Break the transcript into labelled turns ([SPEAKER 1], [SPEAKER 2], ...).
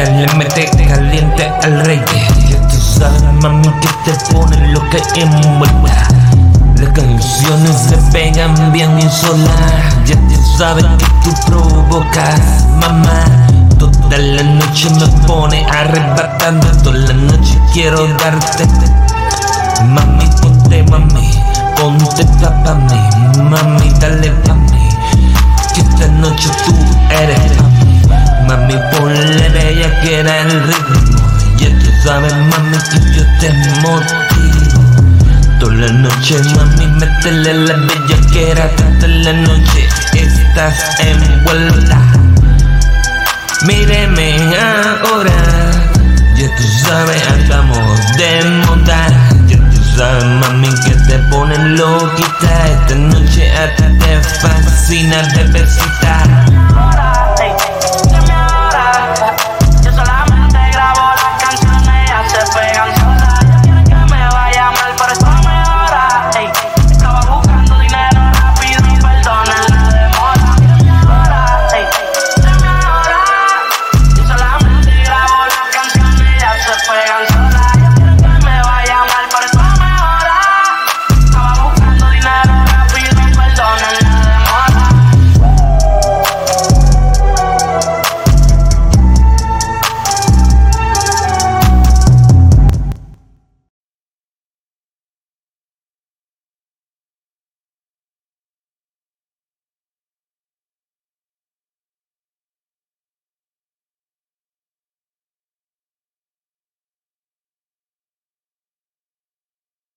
[SPEAKER 1] Ella le mete caliente al rey. Ya tú sabes, mami, que te pone loca envuelta. Las canciones se pegan bien y sola. Ya tú sabes que tú provocas, mamá. Toda la noche me pone arrebatando. Toda la noche quiero darte. Mami, ponte, mami. Ponte pa' mí. Mami, dale pa' mí. Que esta noche tú eres que era el ritmo. Ya tú sabes, mami, que yo te motivo. Toda la noche, mami, métele la bella que era toda la noche. Estás envuelta. Míreme ahora. Ya tú sabes, acabamos de montar. Ya tú sabes, mami, que te pone loquita. Esta noche a ti te fascina de besita.